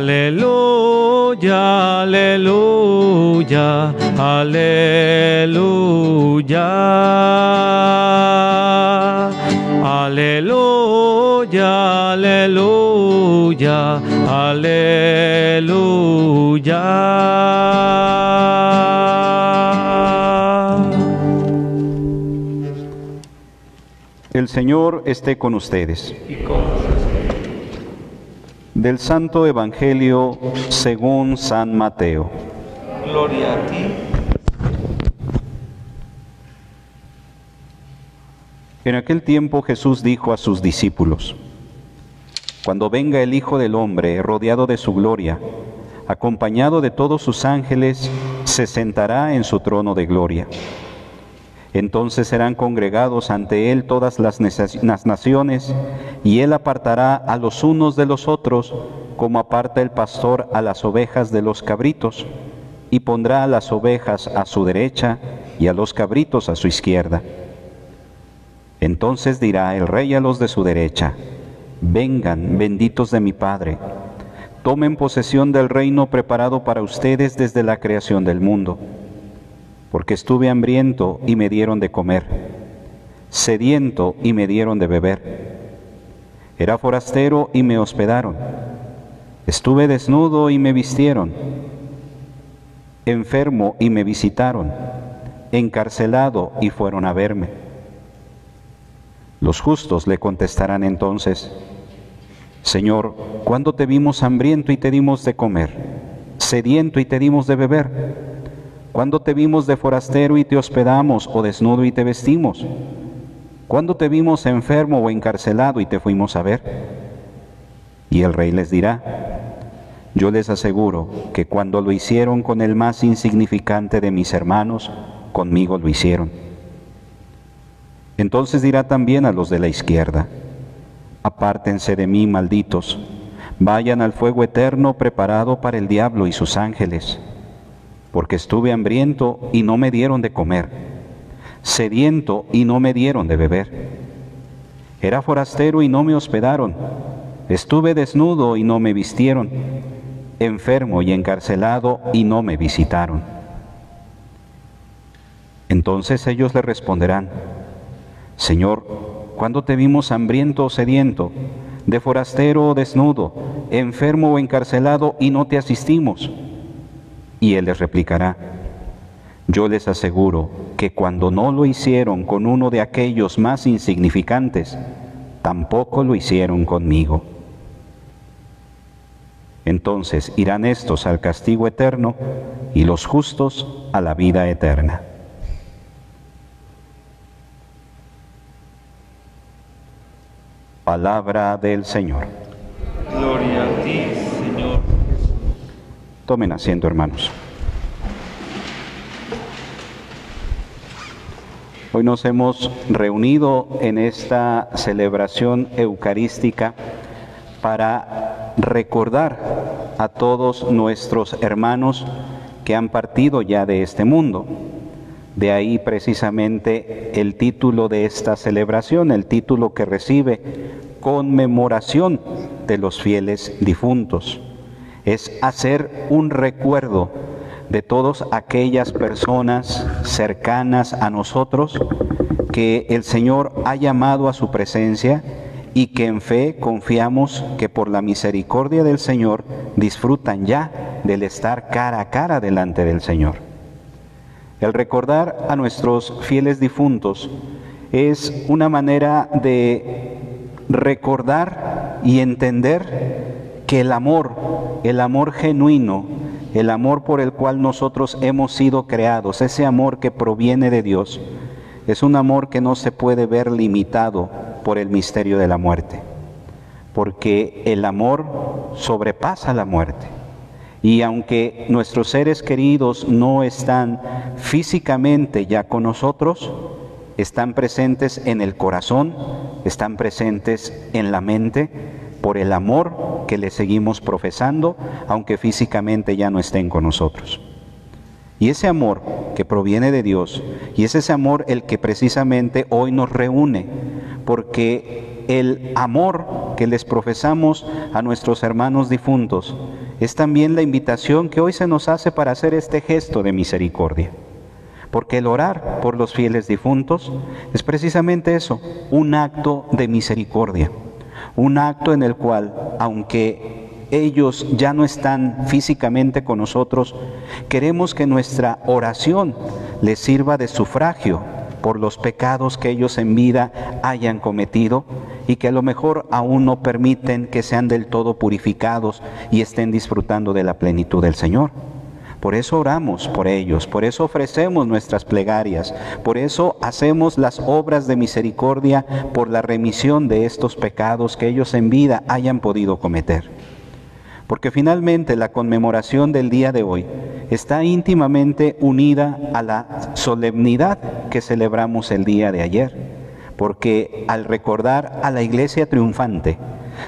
Aleluya, aleluya, aleluya. Aleluya, aleluya, aleluya. El Señor esté con ustedes. Del Santo Evangelio según San Mateo. Gloria a ti. En aquel tiempo Jesús dijo a sus discípulos, Cuando venga el Hijo del Hombre rodeado de su gloria, acompañado de todos sus ángeles, se sentará en su trono de gloria. Entonces serán congregados ante Él todas las, naciones, y Él apartará a los unos de los otros, como aparta el pastor a las ovejas de los cabritos, y pondrá a las ovejas a su derecha y a los cabritos a su izquierda. Entonces dirá el rey a los de su derecha, vengan, benditos de mi Padre, tomen posesión del reino preparado para ustedes desde la creación del mundo, porque estuve hambriento y me dieron de comer, sediento y me dieron de beber, era forastero y me hospedaron, estuve desnudo y me vistieron, enfermo y me visitaron, encarcelado y fueron a verme. Los justos le contestarán entonces, Señor, ¿cuándo te vimos hambriento y te dimos de comer, sediento y te dimos de beber? ¿Cuándo te vimos de forastero y te hospedamos o desnudo y te vestimos? ¿Cuándo te vimos enfermo o encarcelado y te fuimos a ver? Y el rey les dirá, yo les aseguro que cuando lo hicieron con el más insignificante de mis hermanos, conmigo lo hicieron. Entonces dirá también a los de la izquierda, apártense de mí, malditos, vayan al fuego eterno preparado para el diablo y sus ángeles, porque estuve hambriento y no me dieron de comer, sediento y no me dieron de beber, era forastero y no me hospedaron, estuve desnudo y no me vistieron, enfermo y encarcelado y no me visitaron. Entonces ellos le responderán, Señor, ¿cuándo te vimos hambriento o sediento, de forastero o desnudo, enfermo o encarcelado y no te asistimos? Y él les replicará, yo les aseguro que cuando no lo hicieron con uno de aquellos más insignificantes, tampoco lo hicieron conmigo. Entonces irán estos al castigo eterno y los justos a la vida eterna. Palabra del Señor. Tomen asiento, hermanos. Hoy nos hemos reunido en esta celebración eucarística para recordar a todos nuestros hermanos que han partido ya de este mundo. De ahí precisamente el título de esta celebración, el título que recibe conmemoración de los fieles difuntos. Es hacer un recuerdo de todas aquellas personas cercanas a nosotros que el Señor ha llamado a su presencia y que en fe confiamos que por la misericordia del Señor disfrutan ya del estar cara a cara delante del Señor. El recordar a nuestros fieles difuntos es una manera de recordar y entender que el amor, el amor genuino, el amor por el cual nosotros hemos sido creados, ese amor que proviene de Dios, es un amor que no se puede ver limitado por el misterio de la muerte, porque el amor sobrepasa la muerte. Y aunque nuestros seres queridos no están físicamente ya con nosotros, están presentes en el corazón, están presentes en la mente, por el amor que le seguimos profesando, aunque físicamente ya no estén con nosotros. Y ese amor que proviene de Dios, y es ese amor el que precisamente hoy nos reúne, porque el amor que les profesamos a nuestros hermanos difuntos es también la invitación que hoy se nos hace para hacer este gesto de misericordia. Porque el orar por los fieles difuntos es precisamente eso, un acto de misericordia, un acto en el cual, aunque ellos ya no están físicamente con nosotros, queremos que nuestra oración les sirva de sufragio por los pecados que ellos en vida hayan cometido y que a lo mejor aún no permiten que sean del todo purificados y estén disfrutando de la plenitud del Señor. Por eso oramos por ellos, por eso ofrecemos nuestras plegarias, por eso hacemos las obras de misericordia por la remisión de estos pecados que ellos en vida hayan podido cometer. Porque finalmente la conmemoración del día de hoy está íntimamente unida a la solemnidad que celebramos el día de ayer. Porque al recordar a la iglesia triunfante,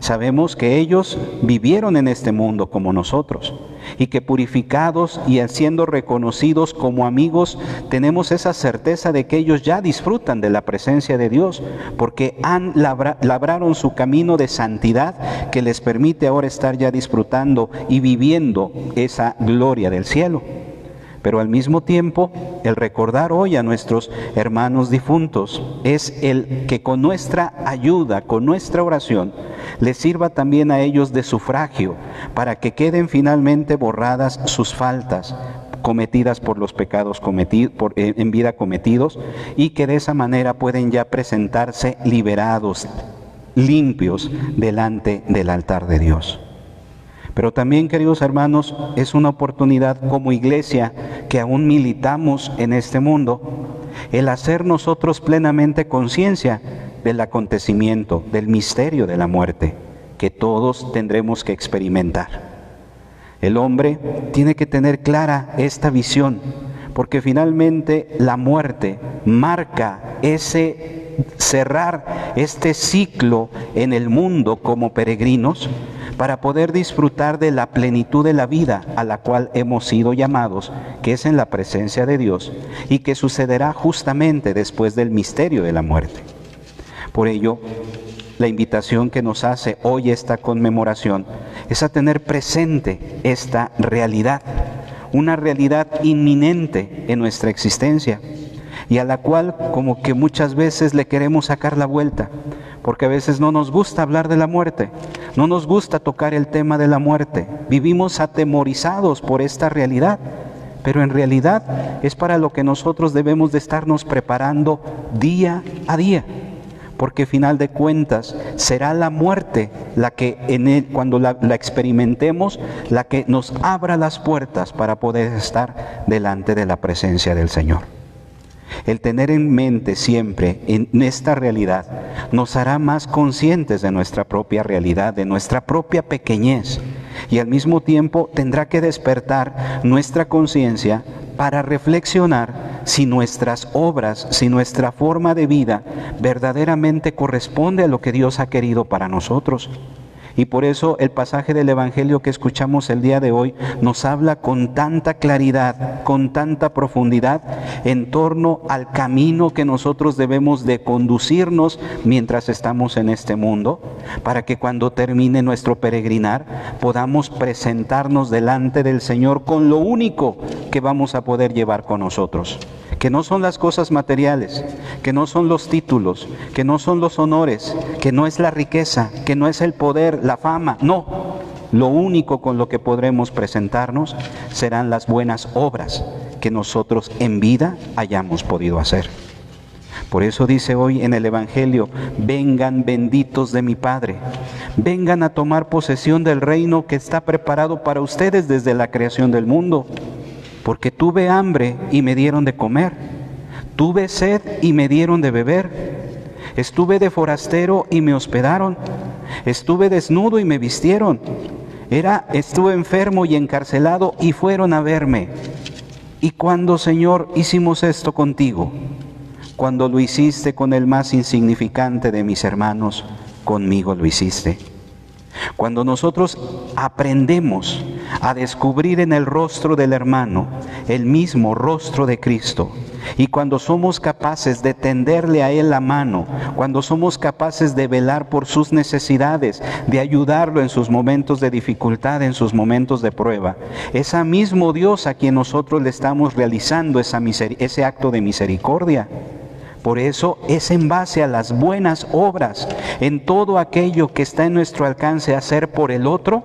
Sabemos que ellos vivieron en este mundo como nosotros y que purificados y siendo reconocidos como amigos, tenemos esa certeza de que ellos ya disfrutan de la presencia de Dios porque han labraron su camino de santidad que les permite ahora estar ya disfrutando y viviendo esa gloria del cielo. Pero al mismo tiempo, el recordar hoy a nuestros hermanos difuntos es el que con nuestra ayuda, con nuestra oración, les sirva también a ellos de sufragio, para que queden finalmente borradas sus faltas cometidas por los pecados cometidos, eh, en vida cometidos, y que de esa manera pueden ya presentarse liberados, limpios, delante del altar de Dios. Pero también, queridos hermanos, es una oportunidad como iglesia que aún militamos en este mundo, el hacer nosotros plenamente conciencia del acontecimiento, del misterio de la muerte, que todos tendremos que experimentar. El hombre tiene que tener clara esta visión, porque finalmente la muerte marca ese cerrar este ciclo en el mundo como peregrinos para poder disfrutar de la plenitud de la vida a la cual hemos sido llamados, que es en la presencia de Dios y que sucederá justamente después del misterio de la muerte. Por ello, la invitación que nos hace hoy esta conmemoración es a tener presente esta realidad, una realidad inminente en nuestra existencia y a la cual como que muchas veces le queremos sacar la vuelta, porque a veces no nos gusta hablar de la muerte, no nos gusta tocar el tema de la muerte, vivimos atemorizados por esta realidad, pero en realidad es para lo que nosotros debemos de estarnos preparando día a día porque final de cuentas será la muerte la que en cuando la, experimentemos, la que nos abra las puertas para poder estar delante de la presencia del Señor. El tener en mente siempre en esta realidad nos hará más conscientes de nuestra propia realidad, de nuestra propia pequeñez y al mismo tiempo tendrá que despertar nuestra conciencia para reflexionar si nuestras obras, si nuestra forma de vida verdaderamente corresponde a lo que Dios ha querido para nosotros. Y por eso el pasaje del Evangelio que escuchamos el día de hoy nos habla con tanta claridad, con tanta profundidad en torno al camino que nosotros debemos de conducirnos mientras estamos en este mundo, para que cuando termine nuestro peregrinar podamos presentarnos delante del Señor con lo único que vamos a poder llevar con nosotros que no son las cosas materiales, que no son los títulos, que no son los honores, que no es la riqueza, que no es el poder, la fama, no. Lo único con lo que podremos presentarnos serán las buenas obras que nosotros en vida hayamos podido hacer. Por eso dice hoy en el Evangelio, vengan benditos de mi Padre, vengan a tomar posesión del reino que está preparado para ustedes desde la creación del mundo porque tuve hambre y me dieron de comer, tuve sed y me dieron de beber, estuve de forastero y me hospedaron, estuve desnudo y me vistieron, era estuve enfermo y encarcelado y fueron a verme. ¿Y cuando, Señor, hicimos esto contigo? Cuando lo hiciste con el más insignificante de mis hermanos, conmigo lo hiciste. Cuando nosotros aprendemos a descubrir en el rostro del hermano el mismo rostro de Cristo Y cuando somos capaces de tenderle a Él la mano, cuando somos capaces de velar por sus necesidades, de ayudarlo en sus momentos de dificultad, en sus momentos de prueba, es a mismo Dios a quien nosotros le estamos realizando esa ese acto de misericordia. Por eso es en base a las buenas obras, en todo aquello que está en nuestro alcance hacer por el otro,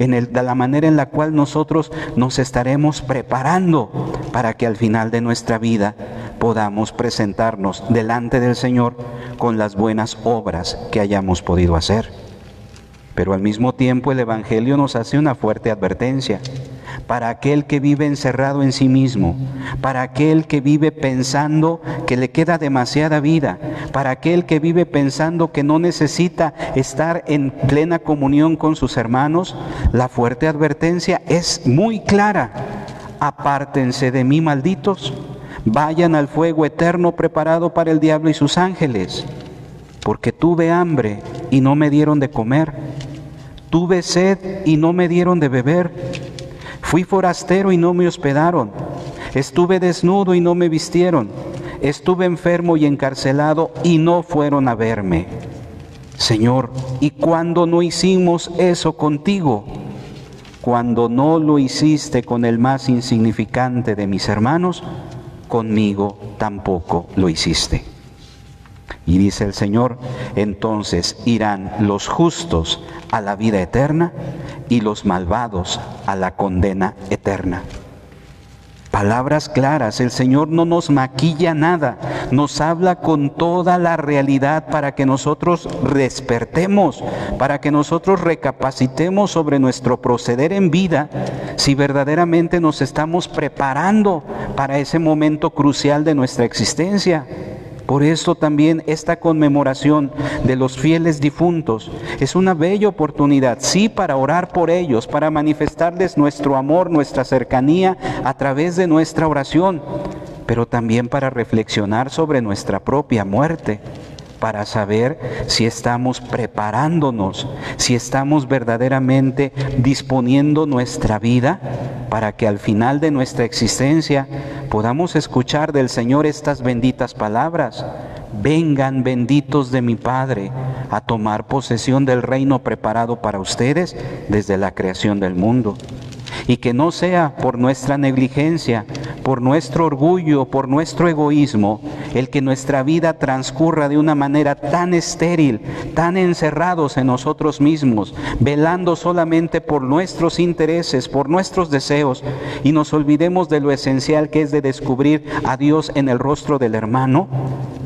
en de la manera en la cual nosotros nos estaremos preparando para que al final de nuestra vida podamos presentarnos delante del Señor con las buenas obras que hayamos podido hacer. Pero al mismo tiempo el Evangelio nos hace una fuerte advertencia para aquel que vive encerrado en sí mismo, para aquel que vive pensando que le queda demasiada vida, para aquel que vive pensando que no necesita estar en plena comunión con sus hermanos, la fuerte advertencia es muy clara. Apártense de mí, malditos, vayan al fuego eterno preparado para el diablo y sus ángeles, porque tuve hambre y no me dieron de comer, tuve sed y no me dieron de beber Fui forastero y no me hospedaron. Estuve desnudo y no me vistieron. Estuve enfermo y encarcelado y no fueron a verme. Señor, ¿y cuándo no hicimos eso contigo? Cuando no lo hiciste con el más insignificante de mis hermanos, conmigo tampoco lo hiciste. Y dice el Señor, entonces irán los justos a la vida eterna y los malvados a la condena eterna. Palabras claras, el Señor no nos maquilla nada, nos habla con toda la realidad para que nosotros despertemos, para que nosotros recapacitemos sobre nuestro proceder en vida, si verdaderamente nos estamos preparando para ese momento crucial de nuestra existencia. Por eso también esta conmemoración de los fieles difuntos es una bella oportunidad, sí, para orar por ellos, para manifestarles nuestro amor, nuestra cercanía a través de nuestra oración, pero también para reflexionar sobre nuestra propia muerte para saber si estamos preparándonos, si estamos verdaderamente disponiendo nuestra vida para que al final de nuestra existencia podamos escuchar del Señor estas benditas palabras. Vengan benditos de mi Padre a tomar posesión del reino preparado para ustedes desde la creación del mundo y que no sea por nuestra negligencia, por nuestro orgullo, por nuestro egoísmo, el que nuestra vida transcurra de una manera tan estéril, tan encerrados en nosotros mismos, velando solamente por nuestros intereses, por nuestros deseos, y nos olvidemos de lo esencial que es de descubrir a Dios en el rostro del hermano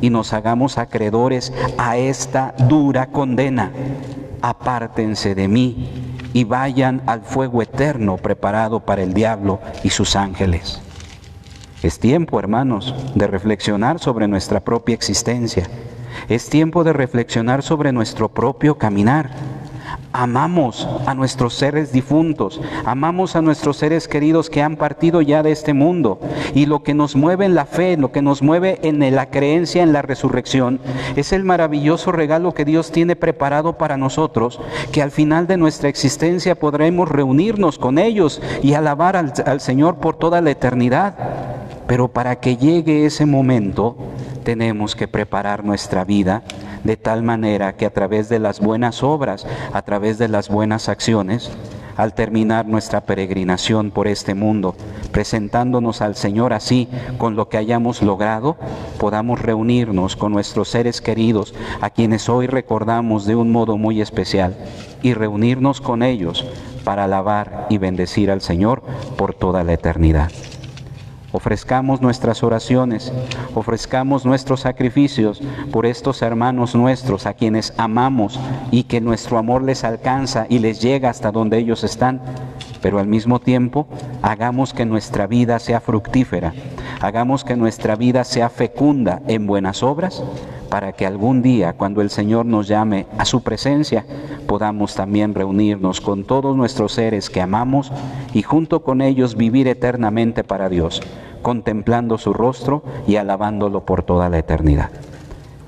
y nos hagamos acreedores a esta dura condena. Apártense de mí y vayan al fuego eterno preparado para el diablo y sus ángeles. Es tiempo, hermanos, de reflexionar sobre nuestra propia existencia. Es tiempo de reflexionar sobre nuestro propio caminar. Amamos a nuestros seres difuntos, amamos a nuestros seres queridos que han partido ya de este mundo. Y lo que nos mueve en la fe, lo que nos mueve en la creencia en la resurrección, es el maravilloso regalo que Dios tiene preparado para nosotros, que al final de nuestra existencia podremos reunirnos con ellos y alabar al, Señor por toda la eternidad. Pero para que llegue ese momento, tenemos que preparar nuestra vida de tal manera que a través de las buenas obras, a través de las buenas acciones, al terminar nuestra peregrinación por este mundo, presentándonos al Señor así con lo que hayamos logrado, podamos reunirnos con nuestros seres queridos, a quienes hoy recordamos de un modo muy especial, y reunirnos con ellos para alabar y bendecir al Señor por toda la eternidad ofrezcamos nuestras oraciones, ofrezcamos nuestros sacrificios por estos hermanos nuestros a quienes amamos y que nuestro amor les alcanza y les llega hasta donde ellos están, pero al mismo tiempo hagamos que nuestra vida sea fructífera, hagamos que nuestra vida sea fecunda en buenas obras para que algún día, cuando el Señor nos llame a su presencia, podamos también reunirnos con todos nuestros seres que amamos y junto con ellos vivir eternamente para Dios contemplando su rostro y alabándolo por toda la eternidad.